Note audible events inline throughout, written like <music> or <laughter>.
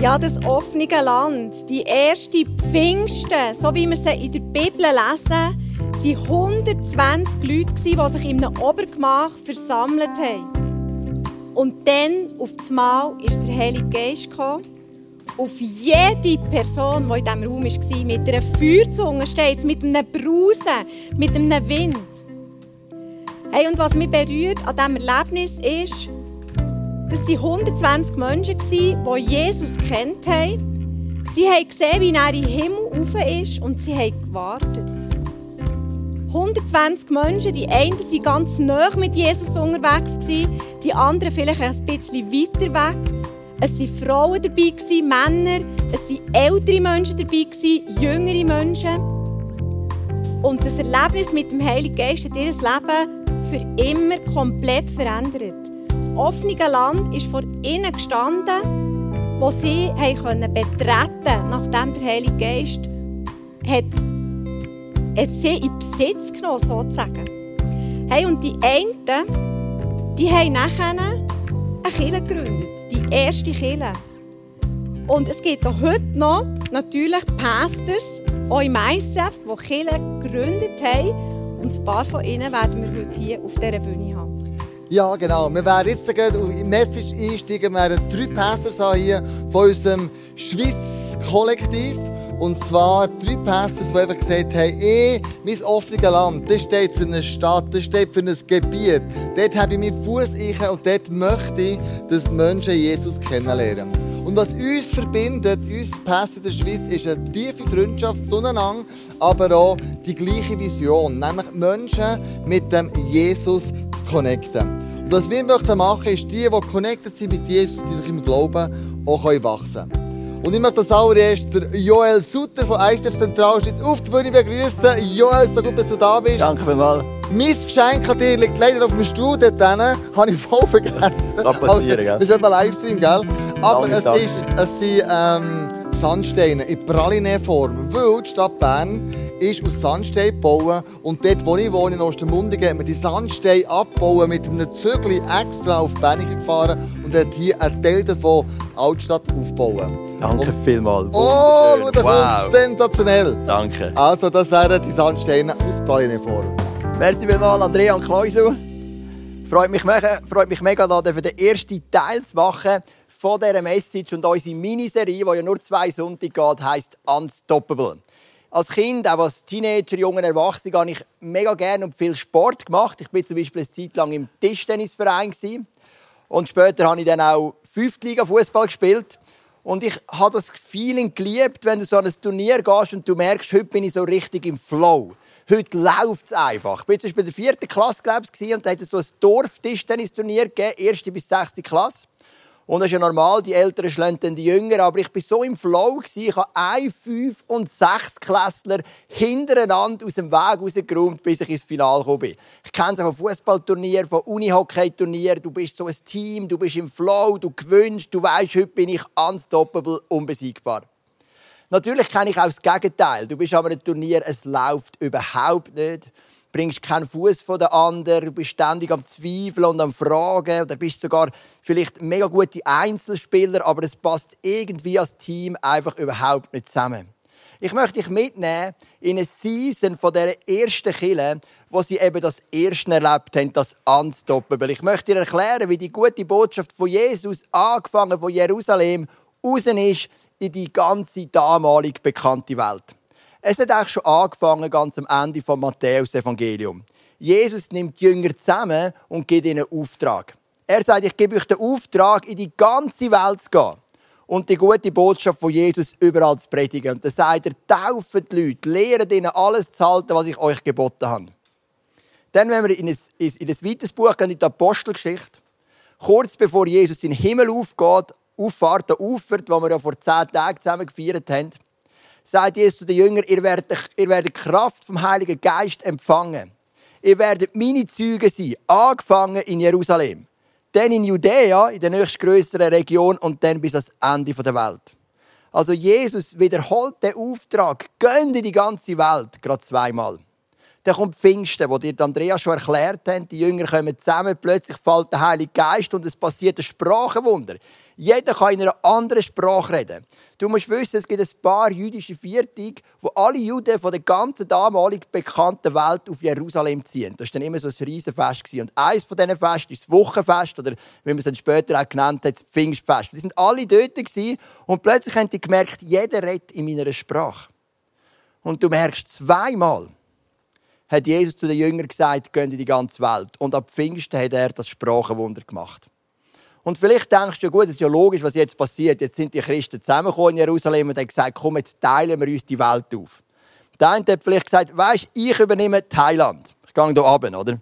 Ja, das offene Land, die erste Pfingsten, so wie wir sie in der Bibel lesen, waren 120 Leute, die sich in einem Obergemach versammelt haben. Und dann, auf einmal, ist der Heilige Geist gekommen. Auf jede Person, die in diesem Raum war, mit einer Feuerzunge steht, mit einem Brausen, mit einem Wind. Hey, und was mich berührt an diesem Erlebnis ist, das waren 120 Menschen, die Jesus kennt haben. Sie haben gesehen, wie er den Himmel rauf ist und sie haben gewartet. 120 Menschen, die einen waren ganz nah mit Jesus unterwegs, die anderen vielleicht ein bisschen weiter weg. Es waren Frauen dabei, Männer, es waren ältere Menschen dabei, jüngere Menschen. Und das Erlebnis mit dem Heiligen Geist hat ihr Leben für immer komplett verändert das offene Land ist vor ihnen gestanden, wo sie betreten nachdem der Heilige Geist hat, hat sie in Besitz genommen sozusagen. Hey, und die einen, die haben nachher eine Kirche gegründet, die erste Kirche. Und es gibt auch heute noch natürlich Pastors, auch im ISF, die Kirche gegründet haben. Und ein paar von ihnen werden wir heute hier auf dieser Bühne haben. Ja, genau. Wir werden jetzt die Message einsteigen. Wir werden drei Pastors hier von unserem Schweiz-Kollektiv. Und zwar drei Pastors, die einfach gesagt haben, eh, mein offenes Land, das steht für eine Stadt, das steht für ein Gebiet. Dort habe ich meinen Fuß und dort möchte ich, dass Menschen Jesus kennenlernen. Und was uns verbindet, uns Pässe der Schweiz, ist eine tiefe Freundschaft zueinander, aber auch die gleiche Vision, nämlich Menschen mit dem Jesus zu connecten. Und was wir möchten machen, ist, die, die connected sind mit Jesus, die durch im Glauben auch wachsen können. Und ich möchte als allererst Joel Sutter von ICF Zentralschweiz auf die Bühne begrüßen. Joel, so gut, dass du da bist. Danke vielmals. Mein Geschenk an dir liegt leider auf dem Stuhl dort Habe ich voll vergessen. Kann passieren, gell? Das ist eben Livestream, gell? Aber es, ist, es sind ähm, Sandsteine in Praline-Form. Weil die Stadt Bern ist aus Sandstein gebaut. Und dort, wo ich wohne, in Ostermundigen, hat man die Sandsteine abgebaut, mit einem Zügel extra auf die gefahren und hat hier einen Teil davon Altstadt aufgebaut. Danke und, vielmals. Oh, wow. sensationell. Danke. Also, das wären die Sandsteine aus Praline-Form. Merci vielmals, Andrea und Kleusel. Freut mich, mega, freut mich mega, da den ersten Teil zu machen von dieser Message und unsere Miniserie, die ja nur zwei Sonntage geht, heisst Unstoppable. Als Kind, auch als Teenager, junger Erwachsener, habe ich mega gerne und viel Sport gemacht. Ich war zum Beispiel eine Zeit lang im Tischtennisverein. Und später habe ich dann auch Fünftliga-Fußball gespielt. Und ich habe das Feeling geliebt, wenn du so an ein Turnier gehst und du merkst, heute bin ich so richtig im Flow. Heute läuft es einfach. Ich war zum Beispiel in der vierten Klasse, ich, und da hat es so ein Dorf-Tischtennisturnier gegeben, erste bis sechste Klasse. Und das ist ja normal, die Älteren schlagen dann die Jüngeren. Aber ich war so im Flow, ich habe ein, fünf und sechs Klässler hintereinander aus dem Weg rausgeräumt, bis ich ins Finale gekommen bin. Ich kenne es von Fußballturnieren, von Unihockey-Turnieren. Du bist so ein Team, du bist im Flow, du gewünscht, du weißt, heute bin ich unstoppable, unbesiegbar. Natürlich kenne ich auch das Gegenteil. Du bist an einem Turnier, es läuft überhaupt nicht. Bringst keinen Fuß von den anderen, bist ständig am Zweifeln und am Fragen oder bist sogar vielleicht mega gute Einzelspieler, aber es passt irgendwie als Team einfach überhaupt nicht zusammen. Ich möchte dich mitnehmen in eine Season von der ersten Kille, wo sie eben das erste erlebt haben, das Unstoppable. Ich möchte dir erklären, wie die gute Botschaft von Jesus, angefangen von Jerusalem, raus ist in die ganze damalig bekannte Welt. Es hat eigentlich schon angefangen, ganz am Ende vom Matthäus-Evangelium. Jesus nimmt die Jünger zusammen und gibt ihnen einen Auftrag. Er sagt, ich gebe euch den Auftrag, in die ganze Welt zu gehen und die gute Botschaft von Jesus überall zu predigen. Und dann sagt er, tauft die Leute, lehrt ihnen alles zu halten, was ich euch geboten habe. Dann, wenn wir in ein, in ein weiteres Buch gehen, in die Apostelgeschichte, kurz bevor Jesus in den Himmel aufgeht, auffahrt, der auffahrt, wo wir ja vor zehn Tagen zusammen gefeiert haben, sagt Jesus zu den Jüngern, ihr werdet, ihr werdet Kraft vom Heiligen Geist empfangen. Ihr werdet meine Züge sein, angefangen in Jerusalem, dann in Judäa, in der nächstgrößeren Region und dann bis ans Ende der Welt. Also Jesus wiederholt den Auftrag, gönnt in die ganze Welt, gerade zweimal. Dann kommt Pfingsten, wo dir Andrea schon erklärt hat. Die Jünger kommen zusammen, plötzlich fällt der Heilige Geist und es passiert ein Sprachenwunder. Jeder kann in einer anderen Sprache reden. Du musst wissen, es gibt ein paar jüdische Viertage, wo alle Juden von der ganzen damaligen bekannten Welt auf Jerusalem ziehen. Das war dann immer so ein Riesenfest. Und eines von diesen Festen ist das Wochenfest oder wie man es dann später auch genannt hat, das Pfingstfest. Die sind alle dort und plötzlich haben die gemerkt, jeder redet in meiner Sprache. Und du merkst zweimal, hat Jesus zu den Jüngern gesagt, gehen in die ganze Welt. Und ab Pfingsten hat er das Sprachenwunder gemacht. Und vielleicht denkst du, gut, das ist ja logisch, was jetzt passiert. Jetzt sind die Christen zusammengekommen in Jerusalem und haben gesagt, komm, jetzt teilen wir uns die Welt auf. Der eine hat vielleicht gesagt, weißt, ich übernehme Thailand. Ich gehe hier oben, oder?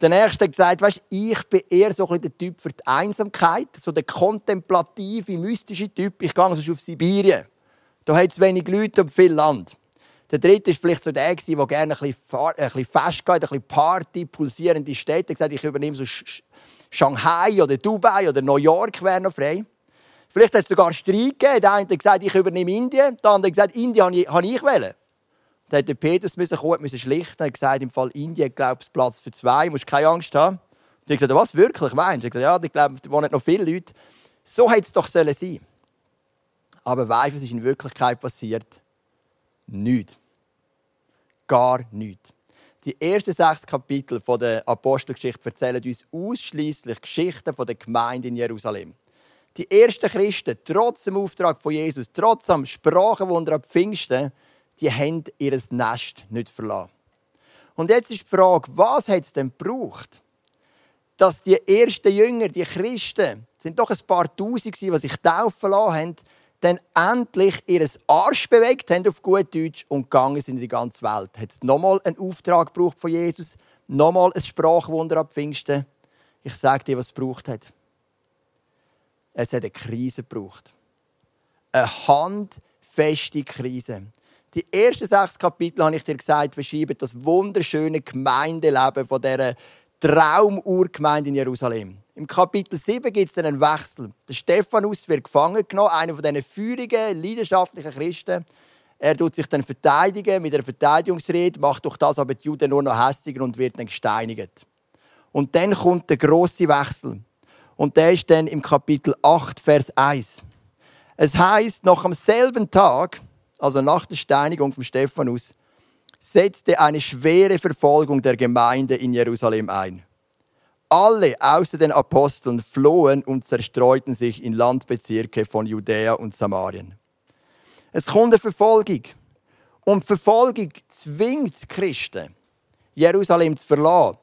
Der nächste hat gesagt, weißt, ich bin eher so ein der Typ für die Einsamkeit, so der kontemplative, mystische Typ. Ich gehe sonst auf Sibirien. Da hat es wenig Leute und viel Land. Der dritte war vielleicht so der, der gerne ein bisschen, ein bisschen Fest geht, ein bisschen Party, pulsierende Städte. Er gesagt, ich übernehme so Shanghai oder Dubai oder New York wäre noch frei. Vielleicht hat es sogar Streit gegeben. Der eine hat gesagt, ich übernehme Indien. Der andere hat gesagt, Indien habe ich, habe wählen. Dann hat der Petrus müssen kommen, müssen schlichten. Er hat gesagt, im Fall Indien glaube ich Platz für zwei. Du musst keine Angst haben. Und ich gesagt, was wirklich meinst? Ich gesagt, ja, ich glaube, da wohnen noch viele Leute. So hätte es doch sein sollen Aber weißt was ist in Wirklichkeit passiert? Nichts. Gar nichts. Die ersten sechs Kapitel der Apostelgeschichte erzählen uns ausschließlich Geschichten der Gemeinde in Jerusalem. Die ersten Christen, trotz dem Auftrag von Jesus, trotz dem Sprachenwunder ab Pfingsten, die haben ihr Nest nicht verlassen. Und jetzt ist die Frage, was hat es denn gebraucht, dass die ersten Jünger, die Christen, sind doch ein paar Tausend, die sich taufen lassen haben, dann endlich ihr Arsch bewegt haben auf gut Deutsch und gegangen sind in die ganze Welt. Hat es nochmal einen Auftrag gebraucht von Jesus? Nochmal ein Sprachwunder ab Pfingsten? Ich sage dir, was es gebraucht hat. Es hat eine Krise gebraucht. Eine handfeste Krise. Die ersten sechs Kapitel, habe ich dir gesagt, beschreiben das wunderschöne Gemeindeleben von dieser Traumurgemeinde in Jerusalem. Im Kapitel 7 gibt es dann einen Wechsel. Der Stephanus wird gefangen genommen, einer von diesen feurigen, leidenschaftlichen Christen. Er tut sich dann verteidigen mit einer Verteidigungsrede, macht durch das aber die Juden nur noch hässiger und wird dann gesteinigt. Und dann kommt der große Wechsel. Und der ist dann im Kapitel 8, Vers 1. Es heißt, noch am selben Tag, also nach der Steinigung von Stephanus, setzte eine schwere Verfolgung der Gemeinde in Jerusalem ein. Alle außer den Aposteln flohen und zerstreuten sich in Landbezirke von Judäa und Samarien. Es kommt eine Verfolgung. Und Verfolgung zwingt Christen, Jerusalem zu verlassen.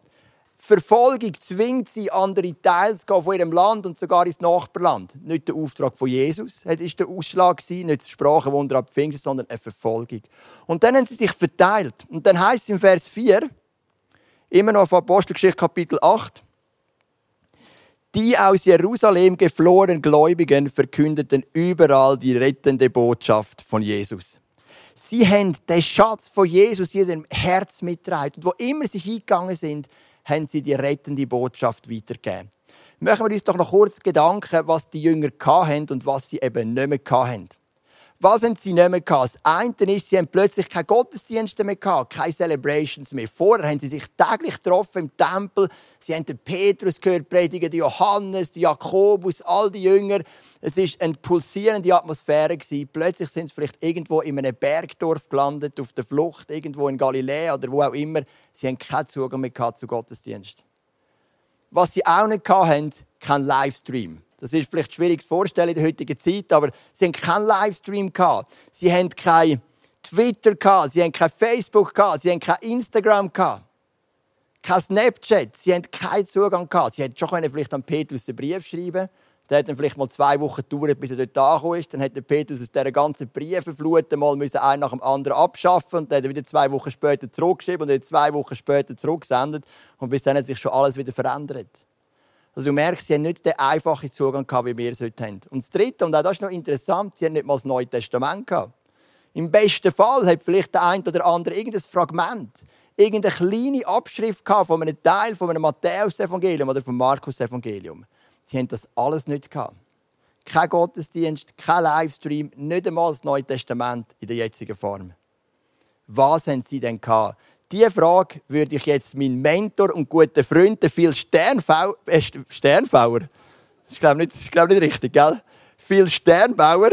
Verfolgung zwingt sie, andere Teile zu gehen von ihrem Land und sogar ins Nachbarland. Nicht der Auftrag von Jesus war der Ausschlag, nicht das Sprachenwunder ab Pfingsten, sondern eine Verfolgung. Und dann haben sie sich verteilt. Und dann heißt es im Vers 4, immer noch von Apostelgeschichte Kapitel 8, die aus Jerusalem geflohenen Gläubigen verkündeten überall die rettende Botschaft von Jesus. Sie haben den Schatz von Jesus in ihrem Herz mitgetragen. Und wo immer sie hingegangen sind, haben sie die rettende Botschaft weitergegeben. Machen wir uns doch noch kurz Gedanken, was die Jünger hatten und was sie eben nicht mehr hatten. Was haben sie nicht mehr gehabt? Das eine ist, sie haben plötzlich keine Gottesdienste mehr gehabt, keine Celebrations mehr. Vorher haben sie sich täglich getroffen im Tempel. Sie haben den Petrus gehört, predigen, den Johannes, den Jakobus, all die Jünger. Es war eine pulsierende Atmosphäre. Plötzlich sind sie vielleicht irgendwo in einem Bergdorf gelandet, auf der Flucht, irgendwo in Galiläa oder wo auch immer. Sie haben keinen Zugang mehr gehabt zu Gottesdienst. Was sie auch nicht hatten, kein Livestream. Das ist vielleicht schwierig zu vorstellen in der heutigen Zeit, aber sie haben keinen Livestream gehabt. Sie haben kein Twitter gehabt. Sie haben kein Facebook gehabt. Sie haben kein Instagram gehabt. Kein Snapchat. Sie haben keinen Zugang gehabt. Sie hätten schon vielleicht an Petrus den Brief schreiben der hat dann vielleicht mal zwei Wochen gedauert, bis er dort angekommen ist. Dann hat Petrus aus dieser ganzen Briefenflut mal einen nach dem anderen abschaffen und dann hat er wieder zwei Wochen später zurückgeschrieben und dann zwei Wochen später zurückgesendet. Und bis dann hat sich schon alles wieder verändert. Also du merkst, sie haben nicht den einfachen Zugang gehabt, wie wir es heute haben. Und das Dritte, und auch das ist noch interessant, sie haben nicht mal das Neue Testament gehabt. Im besten Fall hat vielleicht der eine oder andere irgendein Fragment, irgendeine kleine Abschrift gehabt von einem Teil von einem Matthäus-Evangelium oder vom Markus-Evangelium. Sie haben das alles nicht gehabt. Kein Gottesdienst, kein Livestream, nicht einmal das Neue Testament in der jetzigen Form. Was haben sie denn gehabt? Diese Frage würde ich jetzt meinen Mentor und guten Freund, Phil Sternfau äh, Sternfauer, das ist glaube nicht, glaub nicht richtig, gell? Phil Sternbauer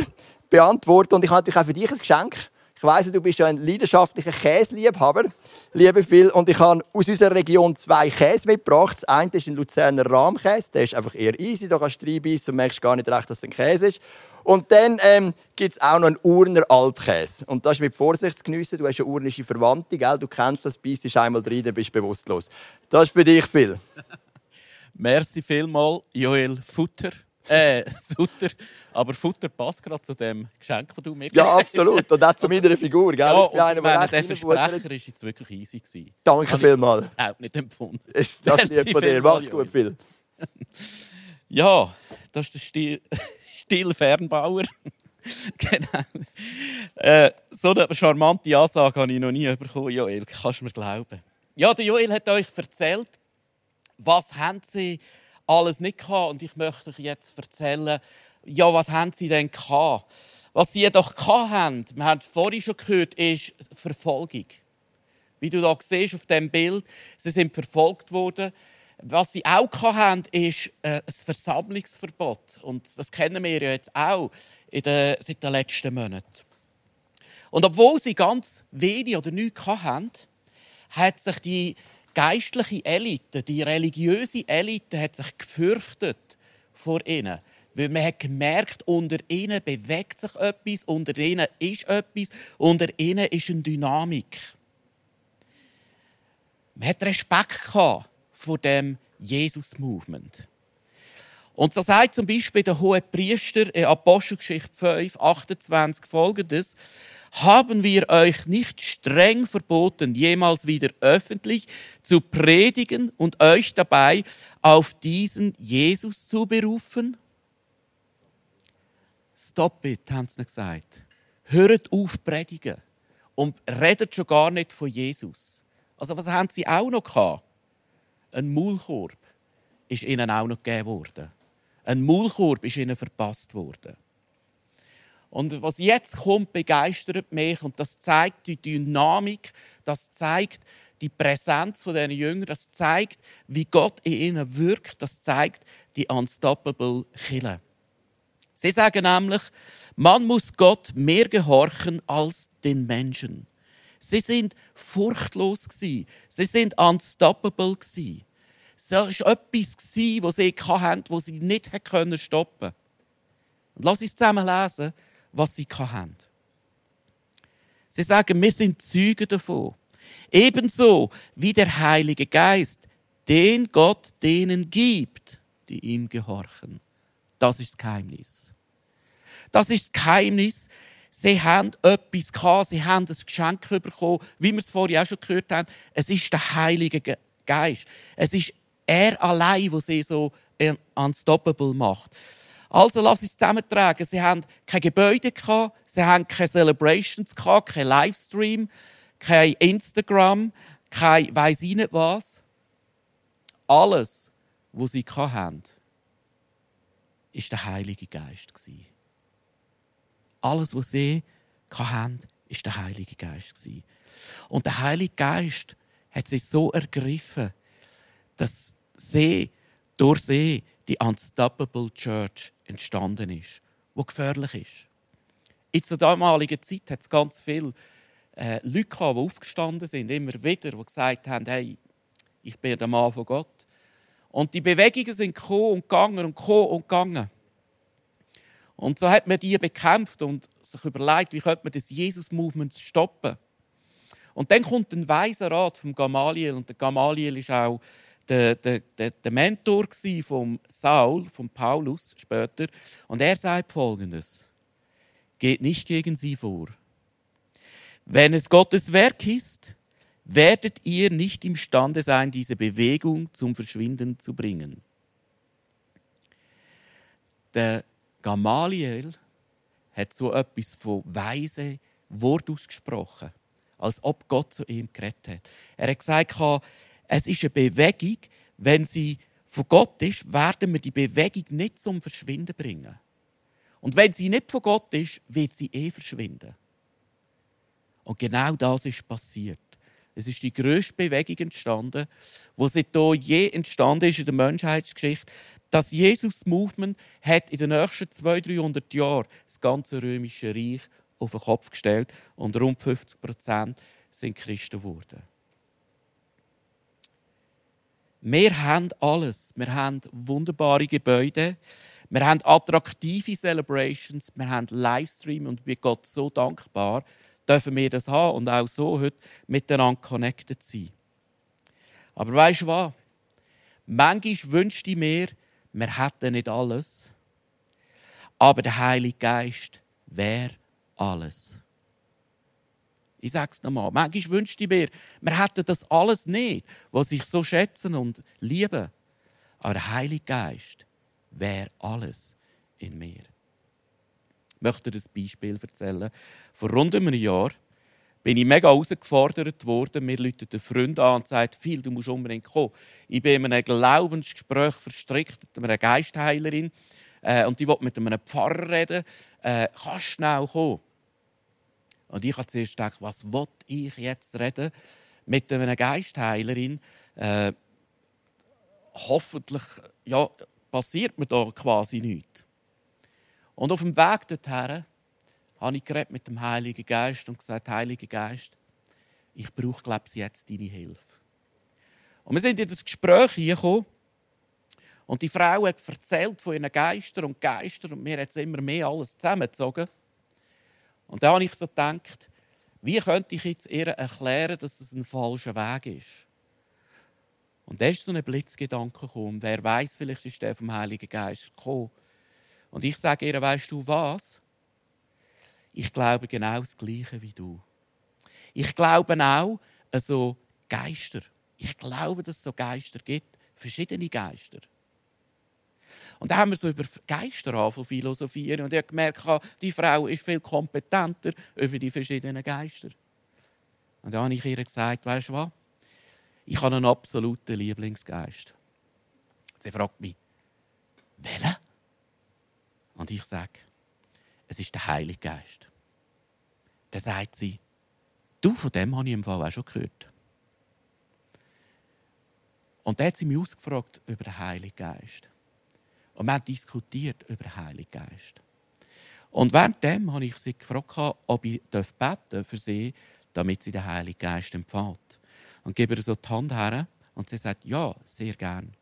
beantworten. Und ich habe natürlich auch für dich ein Geschenk. Ich weiss, du bist ja ein leidenschaftlicher Käseliebhaber, liebe Phil. Und ich habe aus unserer Region zwei Käse mitgebracht. Das eine ist ein Luzerner Rahmkäse. Der ist einfach eher easy. Da kannst du reinbeissen und merkst gar nicht recht, dass es ein Käse ist. Und dann ähm, gibt es auch noch einen Urner Alpkäse. Und das ist mit Vorsicht zu geniessen. Du hast eine urnische Verwandte, gell? du kennst das, beißt einmal rein, dann bist du bewusstlos. Das ist für dich, Phil. <laughs> Merci vielmal, Joel Futter. Äh, <laughs> Sutter. Aber Futter passt gerade zu dem Geschenk, das du mir Ja, absolut. Und auch zu meiner Figur. Gell? Ja, ich bin einer, der der Versprecher war jetzt wirklich easy. Gewesen. Danke vielmals. Auch nicht empfunden. <laughs> Ist das lieb von dir. Mach's gut, Phil. Ja, das ist der Stil, Stil Fernbauer. <laughs> genau. Äh, so eine charmante Ansage habe ich noch nie bekommen, Joel. Kannst du mir glauben? Ja, der Joel hat euch erzählt, was haben sie alles nicht gehabt. Und ich möchte euch jetzt erzählen, ja, was haben sie denn gehabt? Was sie jedoch gehabt haben, wir haben vorhin schon gehört, ist Verfolgung. Wie du da siehst auf dem Bild, sie sind verfolgt worden. Was sie auch haben, ist äh, ein Versammlungsverbot. Und das kennen wir ja jetzt auch in den, seit den letzten Monaten. Und obwohl sie ganz wenig oder nichts hatten, hat sich die geistliche Elite, die religiöse Elite, hat sich gefürchtet vor ihnen. Weil man hat gemerkt, unter ihnen bewegt sich etwas, unter ihnen ist etwas, unter ihnen ist eine Dynamik. Man hat Respekt vor dem Jesus-Movement. Und so sagt zum Beispiel der hohe Priester in Apostelgeschichte 5, 28 folgendes. Haben wir euch nicht streng verboten, jemals wieder öffentlich zu predigen und euch dabei auf diesen Jesus zu berufen? Stop it, haben sie gesagt. Hört auf predigen und redet schon gar nicht von Jesus. Also was haben sie auch noch gehabt? Ein Maulkorb ist ihnen auch noch gegeben worden. Ein Maulkorb ist ihnen verpasst worden. Und was jetzt kommt, begeistert mich und das zeigt die Dynamik, das zeigt die Präsenz von diesen Jüngern, das zeigt, wie Gott in ihnen wirkt, das zeigt die unstoppable Kille. Sie sagen nämlich, man muss Gott mehr gehorchen als den Menschen. Sie sind furchtlos Sie sind unstoppable Es war etwas, was sie hatten, was sie nicht stoppen konnten. Und lass uns zusammen lesen, was sie hatten. Sie sagen, wir sind Zeugen davon. Ebenso wie der Heilige Geist, den Gott denen gibt, die ihm gehorchen. Das ist das Geheimnis. Das ist das Geheimnis. Sie haben etwas gehabt, sie haben ein Geschenk bekommen, wie wir es vorhin auch schon gehört haben. Es ist der Heilige Geist. Es ist er allein, der sie so unstoppable macht. Also lass uns zusammentragen. Sie haben kein Gebäude gehabt, sie haben keine Celebrations gehabt, kein Livestream, kein Instagram, kein weiß ich nicht was. Alles, was sie hatten, ist der Heilige Geist Alles, was sie hatten, ist der Heilige Geist Und der Heilige Geist hat sie so ergriffen, dass sie durch sie die Unstoppable Church entstanden ist, wo gefährlich ist. In zur damaligen Zeit hat es ganz viele äh, Leute gehabt, die aufgestanden sind, immer wieder, die gesagt haben, hey, ich bin der Mann von Gott. Und die Bewegungen sind gekommen und gegangen und gekommen und gegangen. Und so hat man die bekämpft und sich überlegt, wie könnte man das Jesus-Movement stoppen. Und dann kommt ein weiser Rat vom Gamaliel und der Gamaliel ist auch der, der, der, der Mentor von Saul, von Paulus später. Und er sagt Folgendes. Geht nicht gegen sie vor. Wenn es Gottes Werk ist, werdet ihr nicht imstande sein, diese Bewegung zum Verschwinden zu bringen. Der Gamaliel hat so etwas von weise Wort ausgesprochen, als ob Gott zu ihm geredet hat. Er hat gesagt, es ist eine Bewegung, wenn sie von Gott ist, werden wir die Bewegung nicht zum Verschwinden bringen. Und wenn sie nicht von Gott ist, wird sie eh verschwinden. Und genau das ist passiert. Es ist die grösste Bewegung entstanden, die seitdem je entstanden ist in der Menschheitsgeschichte. Das Jesus-Movement hat in den nächsten 200, 300 Jahren das ganze römische Reich auf den Kopf gestellt und rund 50 Prozent sind Christen geworden. Wir haben alles. Wir haben wunderbare Gebäude. Wir haben attraktive Celebrations. Wir haben Livestream und ich bin Gott so dankbar, dürfen wir das haben und auch so heute miteinander connected sein. Aber weißt du was? Manchmal wünschte ich mir, wir hätten nicht alles. Aber der Heilige Geist wäre alles. Ich sage es nochmal. Manchmal wünschte ich mir, wir hätten das alles nicht, was ich so schätzen und liebe. Aber der Heilige Geist wäre alles in mir. Ich möchte dir ein Beispiel erzählen. Vor rund einem Jahr bin ich mega herausgefordert worden. Mir läutet ein Freund an und sagt, viel, du musst unbedingt kommen. Ich bin in einem Glaubensgespräch verstrickt mit einer Geistheilerin äh, und die will mit einem Pfarrer reden. Äh, kannst schnell kommen? Und ich habe zuerst gedacht, was will ich jetzt reden mit einer Geistheilerin? Äh, hoffentlich ja, passiert mir da quasi nichts. Und auf dem Weg dorthin habe ich mit dem Heiligen Geist und gesagt, Heiliger Geist, ich brauche, glaube ich, jetzt deine Hilfe. Und wir sind in das Gespräch gekommen und die Frau hat erzählt von ihren Geistern und Geistern und mir hat immer mehr alles zusammengezogen. Und da habe ich so gedacht, wie könnte ich jetzt ihr erklären, dass es ein falscher Weg ist? Und da ist so ein Blitzgedanke gekommen. Wer weiß, vielleicht ist der vom Heiligen Geist gekommen. Und ich sage ihr, weißt du was? Ich glaube genau das Gleiche wie du. Ich glaube auch also Geister. Ich glaube, dass es so Geister gibt, verschiedene Geister. Und da haben wir so über Geister philosophieren und ich habe gemerkt, die Frau ist viel kompetenter über die verschiedenen Geister. Und da habe ich ihr gesagt, weißt du was? Ich habe einen absoluten Lieblingsgeist. Sie fragt mich, welchen? Und ich sage, es ist der Heilige Geist. Dann sagt sie, du, von dem habe ich im Fall auch schon gehört. Und dann hat sie mich ausgefragt über den Heiligen Geist. Und wir haben diskutiert über den Heiligen Geist. Und währenddem habe ich sie gefragt, ob ich beten für sie, damit sie den Heiligen Geist empfängt. Und gebe ihr so die Hand her und sie sagt, ja, sehr gern.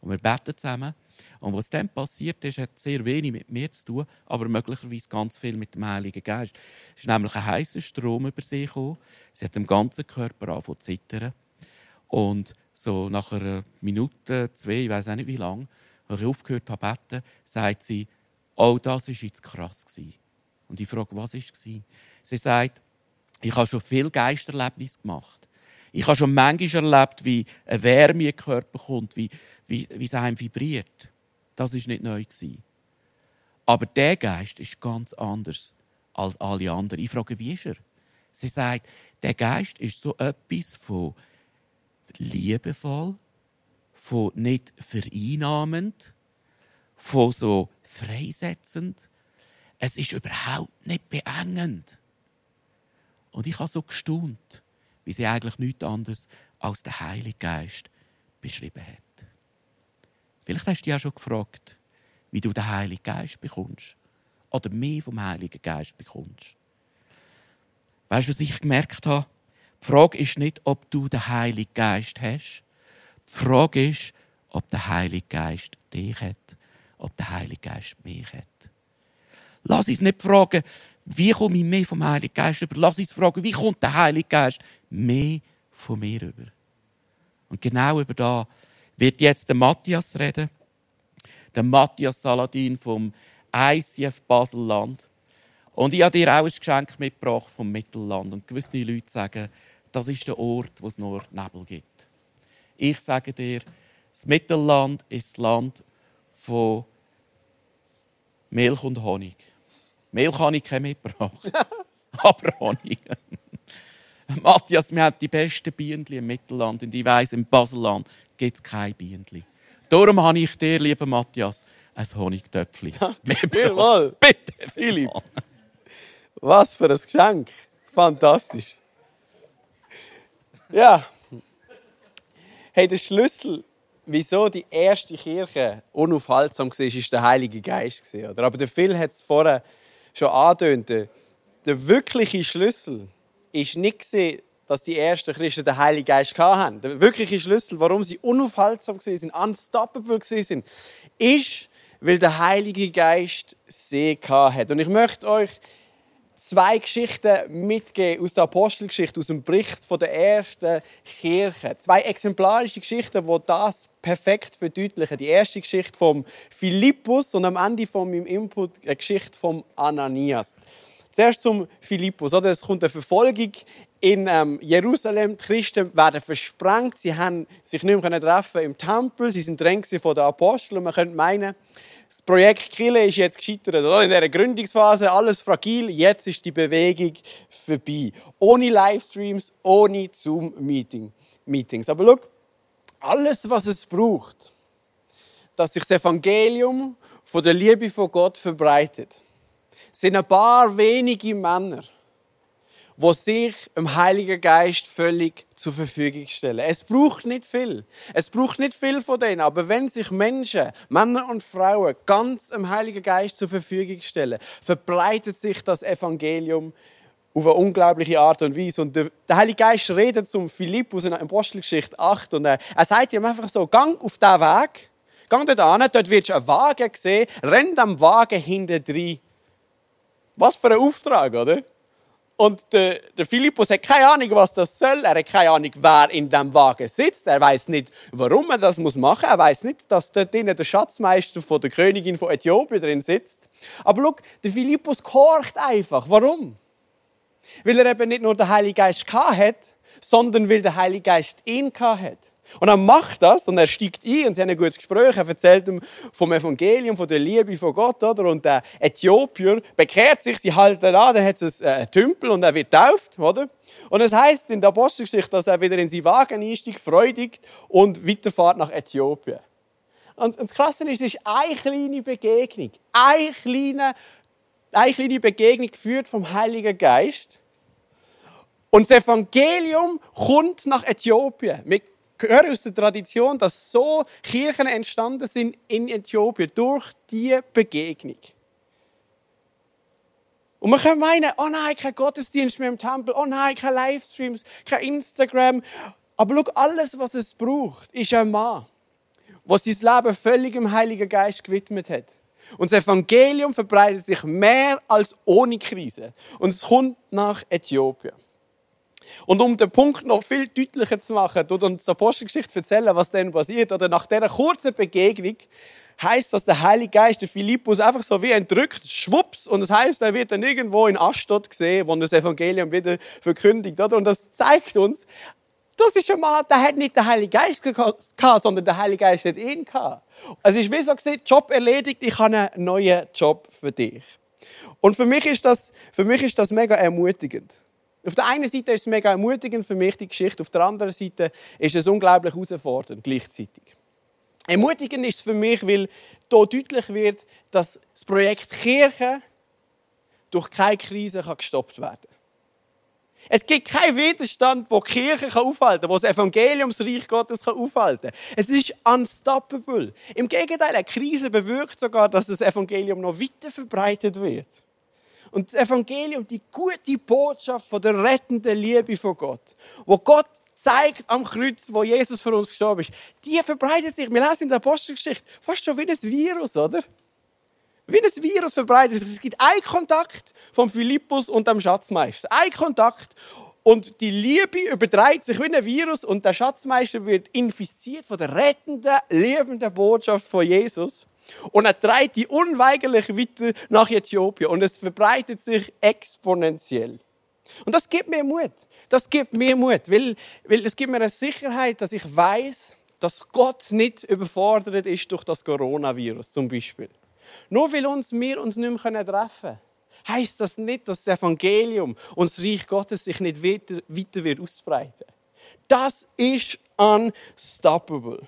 Und wir beten zusammen. Und was dann passiert ist, hat sehr wenig mit mir zu tun, aber möglicherweise ganz viel mit dem Heiligen Geist. Es ist nämlich ein heißer Strom über sie gekommen. Sie hat im ganzen Körper angefangen zu zittern. Und so nach einer Minute, zwei, ich weiß auch nicht wie lange, als ich aufgehört habe beten, sagt sie, oh, das war jetzt krass. Und ich frage, was war es? Sie sagt, ich habe schon viel Geisterlebnis gemacht. Ich habe schon manchmal erlebt, wie eine Wärme in den Körper kommt, wie, wie, wie es einem vibriert. Das war nicht neu. Aber der Geist ist ganz anders als alle anderen. Ich frage, wie ist er? Sie sagt, der Geist ist so etwas von liebevoll, von nicht vereinnahmend, von so freisetzend. Es ist überhaupt nicht beengend. Und ich habe so gestaunt, wie sie eigentlich nichts anderes als der Heilige Geist beschrieben hat. Vielleicht hast du dich auch schon gefragt, wie du den Heiligen Geist bekommst. Oder mehr vom Heiligen Geist bekommst. Weißt du, was ich gemerkt habe? Die Frage ist nicht, ob du den Heiligen Geist hast, die Frage ist, ob der Heilige Geist dich hat, ob der Heilige Geist mich hat. Lass uns nicht fragen, wie komme ich mehr vom Heiligen Geist über? Lass uns fragen, wie kommt der Heilige Geist mehr von mir über? Und genau über da wird jetzt der Matthias reden. Der Matthias Saladin vom ICF Baselland. Und ich habe dir auch ein Geschenk mitgebracht vom Mittelland. Und gewisse Leute sagen, das ist der Ort, wo es nur Nebel gibt. Ich sage dir, das Mittelland ist das Land von Milch und Honig. Milch habe ich keine mitgebracht, <laughs> aber Honig. <laughs> Matthias, wir haben die besten Bienen im Mittelland und ich weiss, im Baselland gibt es keine Bienen. Darum habe ich dir, lieber Matthias, ein Honigtöpfchen <laughs> mitgebracht. Bitte, Philipp. Was für ein Geschenk. Fantastisch. Ja. Hey, der Schlüssel, wieso die erste Kirche unaufhaltsam war, ist der Heilige Geist. Oder? Aber der Phil hat es vorher schon angedeutet. Der, der wirkliche Schlüssel ist nicht, dass die ersten Christen den Heiligen Geist hatten. Der wirkliche Schlüssel, warum sie unaufhaltsam waren, unstoppable waren, ist, weil der Heilige Geist sie hat. Und ich möchte euch zwei Geschichten mitgeben aus der Apostelgeschichte, aus dem Bericht von der ersten Kirche. Zwei exemplarische Geschichten, die das perfekt verdeutlichen. Die erste Geschichte vom Philippus und am Ende von meinem Input eine Geschichte vom Ananias. Zuerst zum Philippus. Oder? Es kommt eine Verfolgung in ähm, Jerusalem. Die Christen werden versprengt. Sie haben sich nicht mehr treffen im Tempel. Sie sind drängt von den Aposteln. Und man könnte meinen, das Projekt Kille ist jetzt gescheitert. Oder? In der Gründungsphase alles fragil. Jetzt ist die Bewegung vorbei. Ohne Livestreams, ohne Zoom-Meetings. Aber schau, alles, was es braucht, dass sich das Evangelium von der Liebe von Gott verbreitet, sind ein paar wenige Männer, wo sich im Heiligen Geist völlig zur Verfügung stellen. Es braucht nicht viel. Es braucht nicht viel von denen. Aber wenn sich Menschen, Männer und Frauen, ganz im Heiligen Geist zur Verfügung stellen, verbreitet sich das Evangelium auf eine unglaubliche Art und Weise. Und der, Heilige Geist redet zum Philippus in der Apostelgeschichte 8 und er, er sagt ihm einfach so, gang auf diesen Weg, gang dort an, dort wirst du einen Wagen sehen, renn am Wagen hinten rein. Was für ein Auftrag, oder? Und der, der Philippus hat keine Ahnung, was das soll. Er hat keine Ahnung, wer in dem Wagen sitzt. Er weiß nicht, warum er das muss machen. Er weiß nicht, dass dort drinnen der Schatzmeister von der Königin von Äthiopien drin sitzt. Aber schau, der Philippus korcht einfach. Warum? Weil er eben nicht nur den Heiligen Geist hat, sondern weil der Heilige Geist ihn hat. Und er macht das und er steigt ein und sie haben ein gutes Gespräch. Er erzählt ihm vom Evangelium, von der Liebe von Gott. Oder? Und der Äthiopier bekehrt sich, sie halten an, dann hat es einen Tümpel und er wird tauft. Oder? Und es heißt in der Apostelgeschichte, dass er wieder in seinen Wagen einsteigt, freudig und weiterfährt nach Äthiopien. Und das Krasse ist, es ist eine kleine Begegnung. Eine kleine, eine kleine Begegnung geführt vom Heiligen Geist. Und das Evangelium kommt nach Äthiopien. Wir hören aus der Tradition, dass so Kirchen entstanden sind in Äthiopien durch diese Begegnung. Und man kann meinen, oh nein, kein Gottesdienst mehr im Tempel, oh nein, kein Livestreams, kein Instagram. Aber schau, alles, was es braucht, ist ein Mann, der sein Leben völlig im Heiligen Geist gewidmet hat. Und das Evangelium verbreitet sich mehr als ohne Krise. Und es kommt nach Äthiopien. Und um den Punkt noch viel deutlicher zu machen, tut uns die Apostelgeschichte erzählen, was dann passiert. Oder nach dieser kurzen Begegnung heißt, dass der Heilige Geist der Philippus einfach so wie entrückt, schwupps, und das heißt, er wird dann irgendwo in Ashdod gesehen, wo das Evangelium wieder verkündigt, oder? Und das zeigt uns, das ist ein Mann, der hat nicht den Heiligen Geist gehabt, sondern der Heilige Geist hat ihn gehabt. Also ist wie so gesehen, Job erledigt, ich habe einen neuen Job für dich. Und für mich ist das, für mich ist das mega ermutigend. Auf der einen Seite ist es mega ermutigend für mich, die Geschichte. Auf der anderen Seite ist es unglaublich herausfordernd gleichzeitig. Ermutigend ist es für mich, weil hier deutlich wird, dass das Projekt Kirche durch keine Krise gestoppt werden kann. Es gibt keinen Widerstand, wo die Kirche aufhalten kann, wo das Evangeliumsreich Gottes aufhalten kann. Es ist unstoppable. Im Gegenteil, eine Krise bewirkt sogar, dass das Evangelium noch weiter verbreitet wird. Und das Evangelium, die gute Botschaft von der rettenden Liebe von Gott, wo Gott zeigt am Kreuz, wo Jesus für uns gestorben ist, die verbreitet sich, wir lesen in der Apostelgeschichte, fast schon wie ein Virus, oder? Wie ein Virus verbreitet sich. Es gibt einen Kontakt von Philippus und dem Schatzmeister. Ein Kontakt. Und die Liebe überträgt sich wie ein Virus und der Schatzmeister wird infiziert von der rettenden, liebenden Botschaft von Jesus. Und er treibt die unweigerlich weiter nach Äthiopien und es verbreitet sich exponentiell. Und das gibt mir Mut. Das gibt mir Mut, weil, weil es gibt mir eine Sicherheit, dass ich weiß, dass Gott nicht überfordert ist durch das Coronavirus zum Beispiel. Nur weil uns wir uns nicht mehr treffen können, heißt das nicht, dass das Evangelium und das Reich Gottes sich nicht weiter, weiter wird ausbreiten. Das ist unstoppable.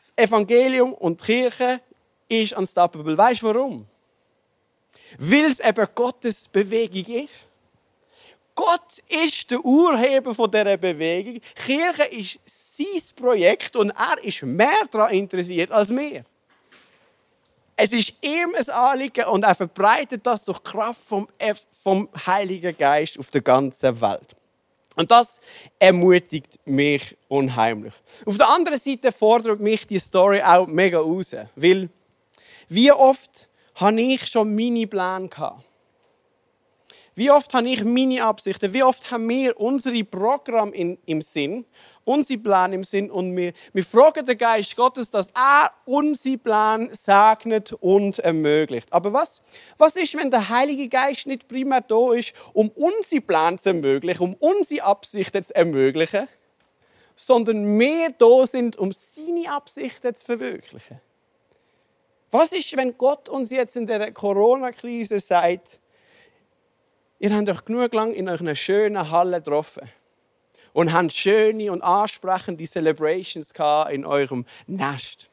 Das Evangelium und die Kirche ist unstoppable. Weißt du warum? Weil es eben Gottes Bewegung ist. Gott ist der Urheber von dieser Bewegung. Kirche ist sein Projekt und er ist mehr daran interessiert als wir. Es ist ihm ein Anliegen und er verbreitet das durch die Kraft vom, vom Heiligen Geist auf der ganzen Welt. Und das ermutigt mich unheimlich. Auf der anderen Seite fordert mich die Story auch mega raus, weil wie oft habe ich schon meine Pläne gehabt? Wie oft habe ich meine Absichten? Wie oft haben wir unsere Programme in, im Sinn, unsere Pläne im Sinn und wir, wir fragen den Geist Gottes, dass er unsere Pläne segnet und ermöglicht. Aber was? Was ist, wenn der Heilige Geist nicht primär da ist, um unsere Pläne zu ermöglichen, um unsere Absichten zu ermöglichen, sondern wir da sind, um seine Absichten zu verwirklichen? Was ist, wenn Gott uns jetzt in der Corona-Krise sagt, ihr habt euch genug lang in einer schönen Halle getroffen und habt schöne und ansprechende Celebrations in eurem Nest.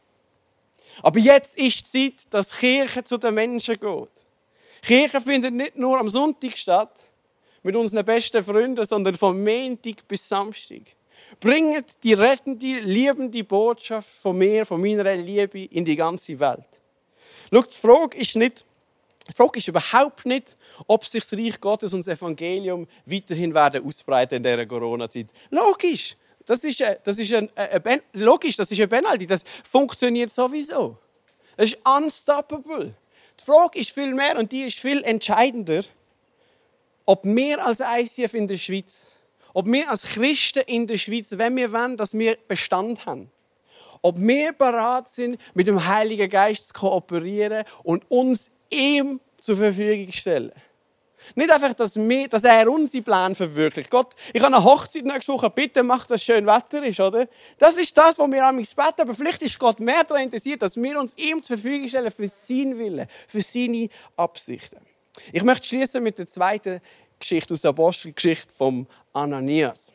Aber jetzt ist die Zeit, dass Kirche zu den Menschen geht. Kirche findet nicht nur am Sonntag statt, mit unseren besten Freunden, sondern von Montag bis Samstag. Bringt die rettende, liebende Botschaft von mir, von meiner Liebe in die ganze Welt. Schau, die Frage ist nicht, die Frage ist überhaupt nicht, ob sich das Reich Gottes und das Evangelium weiterhin werden ausbreiten in dieser Corona-Zeit. Logisch. Das ist, eine, das ist ein, eine, logisch, das ist eine Penalty. Das funktioniert sowieso. Das ist unstoppable. Die Frage ist viel mehr und die ist viel entscheidender, ob wir als ICF in der Schweiz, ob wir als Christen in der Schweiz, wenn wir wollen, dass wir Bestand haben, ob wir bereit sind, mit dem Heiligen Geist zu kooperieren und uns ihm zur Verfügung stellen. Nicht einfach, dass, wir, dass er unsere Pläne verwirklicht. Gott, ich habe eine Hochzeit nächste Woche, bitte mach, dass schön Wetter ist, oder? Das ist das, was wir an mich beten. Aber vielleicht ist Gott mehr daran interessiert, dass wir uns ihm zur Verfügung stellen für seinen Willen, für seine Absichten. Ich möchte schließen mit der zweiten Geschichte aus der Apostelgeschichte von Ananias.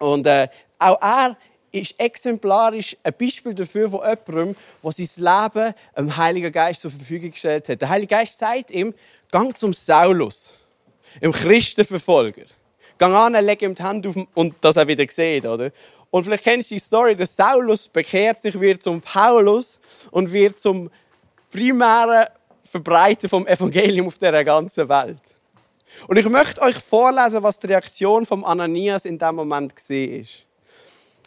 Und äh, auch er ist exemplarisch ein Beispiel dafür von jemandem, der sein Leben dem Heiligen Geist zur Verfügung gestellt hat. Der Heilige Geist sagt ihm, gang zum Saulus, im Christenverfolger. Gang an, leg ihm die Hand auf und dass er wieder sieht, oder? Und vielleicht kennst du die Story, der Saulus bekehrt sich, wird zum Paulus und wird zum primären Verbreiter vom Evangelium auf der ganzen Welt. Und ich möchte euch vorlesen, was die Reaktion von Ananias in dem Moment ist.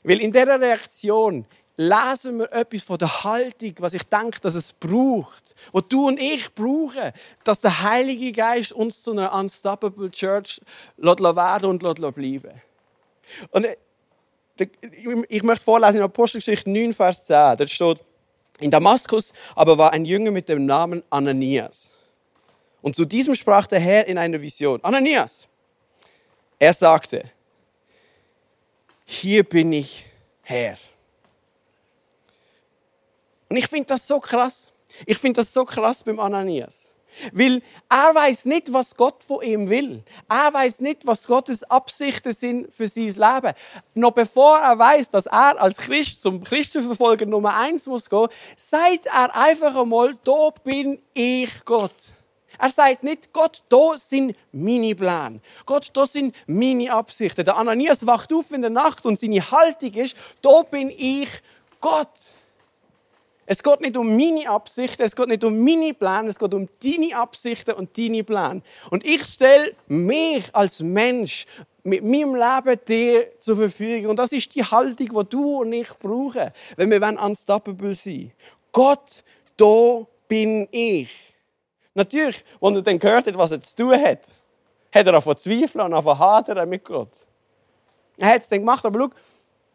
Weil in dieser Reaktion lesen wir etwas von der Haltung, was ich denke, dass es braucht, was du und ich brauchen, dass der Heilige Geist uns zu einer unstoppable Church werden und bleiben Und äh, ich möchte vorlesen in Apostelgeschichte 9, Vers 10. Da steht, in Damaskus aber war ein Jünger mit dem Namen Ananias. Und zu diesem sprach der Herr in einer Vision, Ananias. Er sagte, hier bin ich Herr. Und ich finde das so krass. Ich finde das so krass beim Ananias. Weil er weiß nicht, was Gott von ihm will. Er weiß nicht, was Gottes Absichten sind für sein Leben. Noch bevor er weiß, dass er als Christ zum Christenverfolger Nummer eins muss gehen, sagt er einfach einmal: Da bin ich Gott. Er sagt nicht, Gott, da sind meine Pläne. Gott, da sind meine Absichten. Der Ananias wacht auf in der Nacht und seine Haltung ist, da bin ich Gott. Es geht nicht um meine Absichten, es geht nicht um meine Pläne, es geht um deine Absichten und deine Pläne. Und ich stelle mich als Mensch mit meinem Leben dir zur Verfügung. Und das ist die Haltung, die du und ich brauchen, wenn wir unstoppable sein wollen. Gott, da bin ich. Natürlich, als er dann gehört hat, was er zu tun hat, hat er von zweifeln und von hadern mit Gott. Er hat es dann gemacht, aber schau,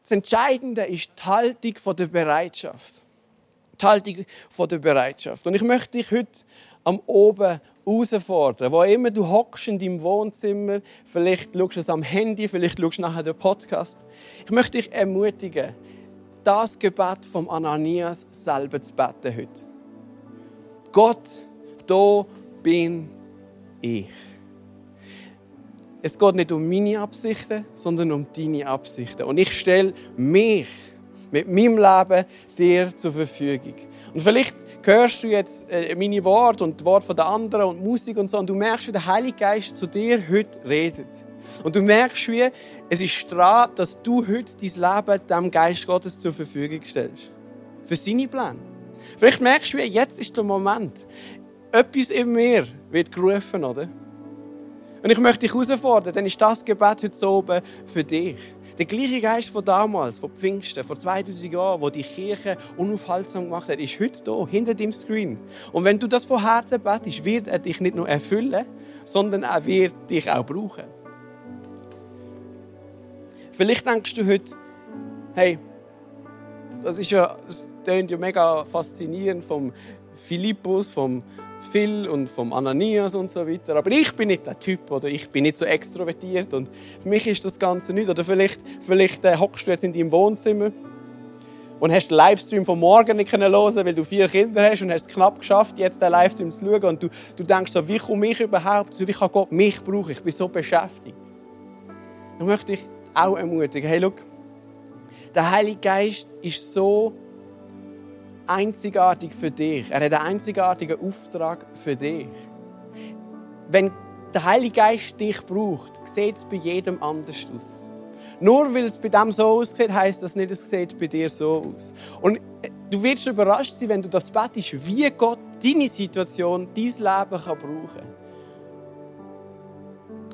das Entscheidende ist die Haltung der Bereitschaft. Die Haltung der Bereitschaft. Und ich möchte dich heute am Oben herausfordern. Wo immer du hockst in deinem Wohnzimmer, vielleicht schaust du es am Handy, vielleicht schaust du nachher den Podcast. Ich möchte dich ermutigen, das Gebet vom Ananias selber zu beten heute. Gott, da bin ich. Es geht nicht um meine Absichten, sondern um deine Absichten. Und ich stelle mich mit meinem Leben dir zur Verfügung. Und vielleicht hörst du jetzt äh, meine Worte und die Worte der anderen und Musik und so und du merkst, wie der Heilige Geist zu dir heute redet. Und du merkst, wie es ist dran, dass du heute dein Leben dem Geist Gottes zur Verfügung stellst. Für seine Pläne. Vielleicht merkst du, wie jetzt ist der Moment. Etwas in mir wird gerufen, oder? Und ich möchte dich herausfordern, dann ist das Gebet heute oben für dich. Der gleiche Geist von damals, von Pfingsten, vor 2000 Jahren, wo die Kirche unaufhaltsam gemacht hat, ist heute hier, hinter dem Screen. Und wenn du das von Herzen betest, wird er dich nicht nur erfüllen, sondern er wird dich auch brauchen. Vielleicht denkst du heute, hey, das ist ja, das klingt ja mega faszinierend vom Philippus, vom Phil und vom Ananias und so weiter. Aber ich bin nicht der Typ oder ich bin nicht so extrovertiert und für mich ist das Ganze nicht. Oder vielleicht, vielleicht äh, hockst du jetzt in deinem Wohnzimmer und hast den Livestream von morgen nicht hören weil du vier Kinder hast und hast es knapp geschafft, jetzt den Livestream zu schauen und du, du denkst so, wie komme ich überhaupt, also wie kann Gott mich brauchen? Ich bin so beschäftigt. Dann möchte ich auch ermutigen, hey, schau, der Heilige Geist ist so einzigartig für dich. Er hat einen einzigartigen Auftrag für dich. Wenn der Heilige Geist dich braucht, sieht es bei jedem anders aus. Nur weil es bei dem so aussieht, heisst das nicht, es sieht bei dir so aus. Und äh, du wirst überrascht sein, wenn du das betest, wie Gott deine Situation, dein Leben kann brauchen.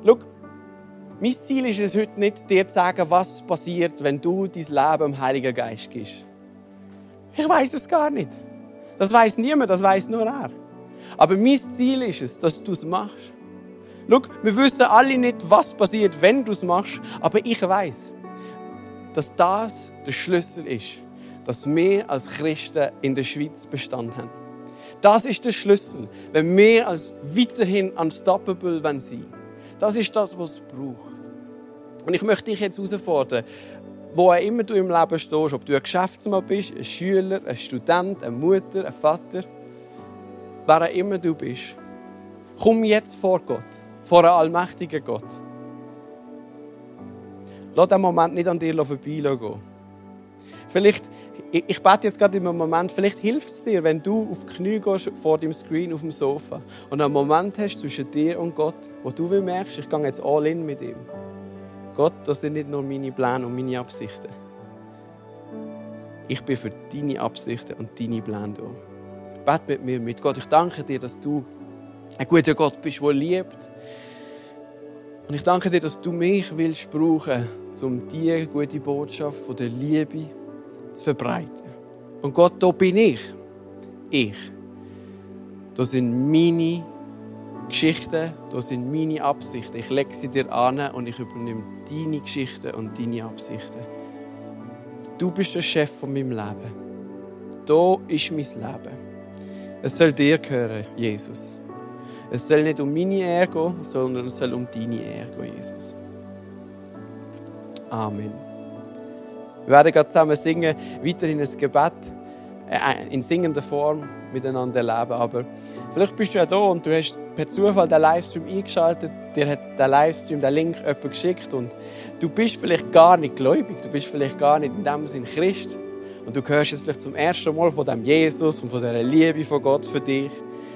Schau, mein Ziel ist es heute nicht, dir zu sagen, was passiert, wenn du dein Leben im Heiligen Geist gibst. Ich weiß es gar nicht. Das weiß niemand, das weiß nur er. Aber mein Ziel ist es, dass du es machst. Schau, wir wissen alle nicht, was passiert, wenn du es machst, aber ich weiß, dass das der Schlüssel ist, dass wir als Christen in der Schweiz Bestand haben. Das ist der Schlüssel, wenn wir als weiterhin unstoppable sein wollen. Das ist das, was es braucht. Und ich möchte dich jetzt herausfordern, wo auch immer du im Leben stehst, ob du ein Geschäftsmann bist, ein Schüler, ein Student, eine Mutter, ein Vater, wer auch immer du bist, komm jetzt vor Gott, vor einem allmächtigen Gott. Lass den Moment nicht an dir vorbeigehen. Vielleicht, ich bete jetzt gerade im Moment, vielleicht hilft es dir, wenn du auf die Knie gehst vor dem Screen auf dem Sofa und einen Moment hast zwischen dir und Gott, wo du merkst, ich gehe jetzt all in mit ihm. Gott, das sind nicht nur meine Pläne und meine Absichten. Ich bin für deine Absichten und deine Pläne da. Bet mit mir mit. Gott, ich danke dir, dass du ein guter Gott bist, der liebt. Und ich danke dir, dass du mich willst brauchen, um diese gute Botschaft von der Liebe zu verbreiten. Und Gott, da bin ich. Ich. Das sind meine Geschichten, das sind meine Absichten. Ich lege sie dir an und ich übernehme deine Geschichten und deine Absichten. Du bist der Chef von meinem Leben. Da ist mein Leben. Es soll dir gehören, Jesus. Es soll nicht um meine Ehre gehen, sondern es soll um deine Ehre gehen, Jesus. Amen. Wir werden gerade zusammen singen, weiterhin ein Gebet in singender Form miteinander leben. Aber vielleicht bist du ja da und du hast per Zufall den Livestream eingeschaltet, dir hat der Livestream den Link jemand geschickt und du bist vielleicht gar nicht gläubig, du bist vielleicht gar nicht in dem Sinne Christ und du hörst jetzt vielleicht zum ersten Mal von dem Jesus und von der Liebe von Gott für dich.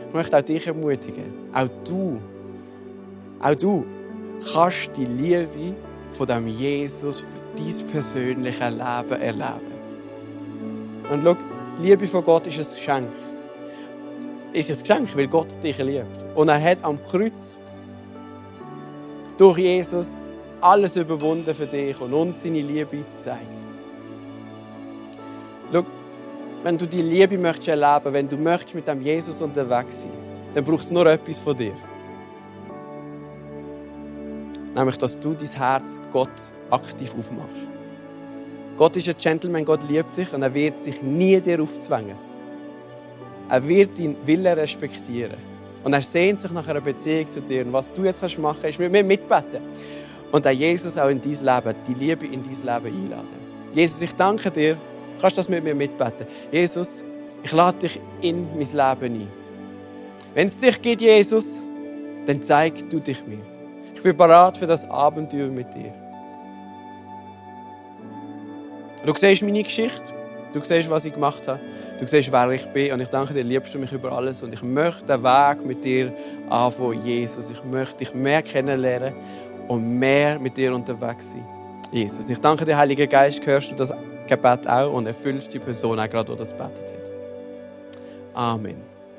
Ich möchte auch dich ermutigen, auch du, auch du kannst die Liebe von dem Jesus für dein persönliches Leben erleben. Und schau, die Liebe von Gott ist ein Geschenk ist ein Geschenk, weil Gott dich liebt. Und er hat am Kreuz durch Jesus alles überwunden für dich und uns seine Liebe gezeigt. Schau, wenn du die Liebe möchtest erleben, wenn du möchtest mit dem Jesus unterwegs sein, dann braucht es nur etwas von dir. Nämlich, dass du dein Herz Gott aktiv aufmachst. Gott ist ein Gentleman, Gott liebt dich und er wird sich nie dir aufzwängen. Er wird deinen Willen respektieren. Und er sehnt sich nach einer Beziehung zu dir. Und was du jetzt machen kannst, ist mit mir mitbeten. Und auch Jesus auch in dein Leben, die Liebe in dein Leben einladen. Jesus, ich danke dir. Du kannst das mit mir mitbeten. Jesus, ich lade dich in mein Leben ein. Wenn es dich gibt, Jesus, dann zeig du dich mir. Ich bin bereit für das Abenteuer mit dir. Du siehst meine Geschichte. Du siehst, was ich gemacht habe. Du siehst, wer ich bin. Und ich danke dir, liebst du mich über alles. Und ich möchte den Weg mit dir anfangen, Jesus. Ich möchte dich mehr kennenlernen und mehr mit dir unterwegs sein. Jesus, ich danke dir, Heiliger Geist, hörst du das Gebet auch und erfüllst die Person auch gerade, die das betet hat. Amen.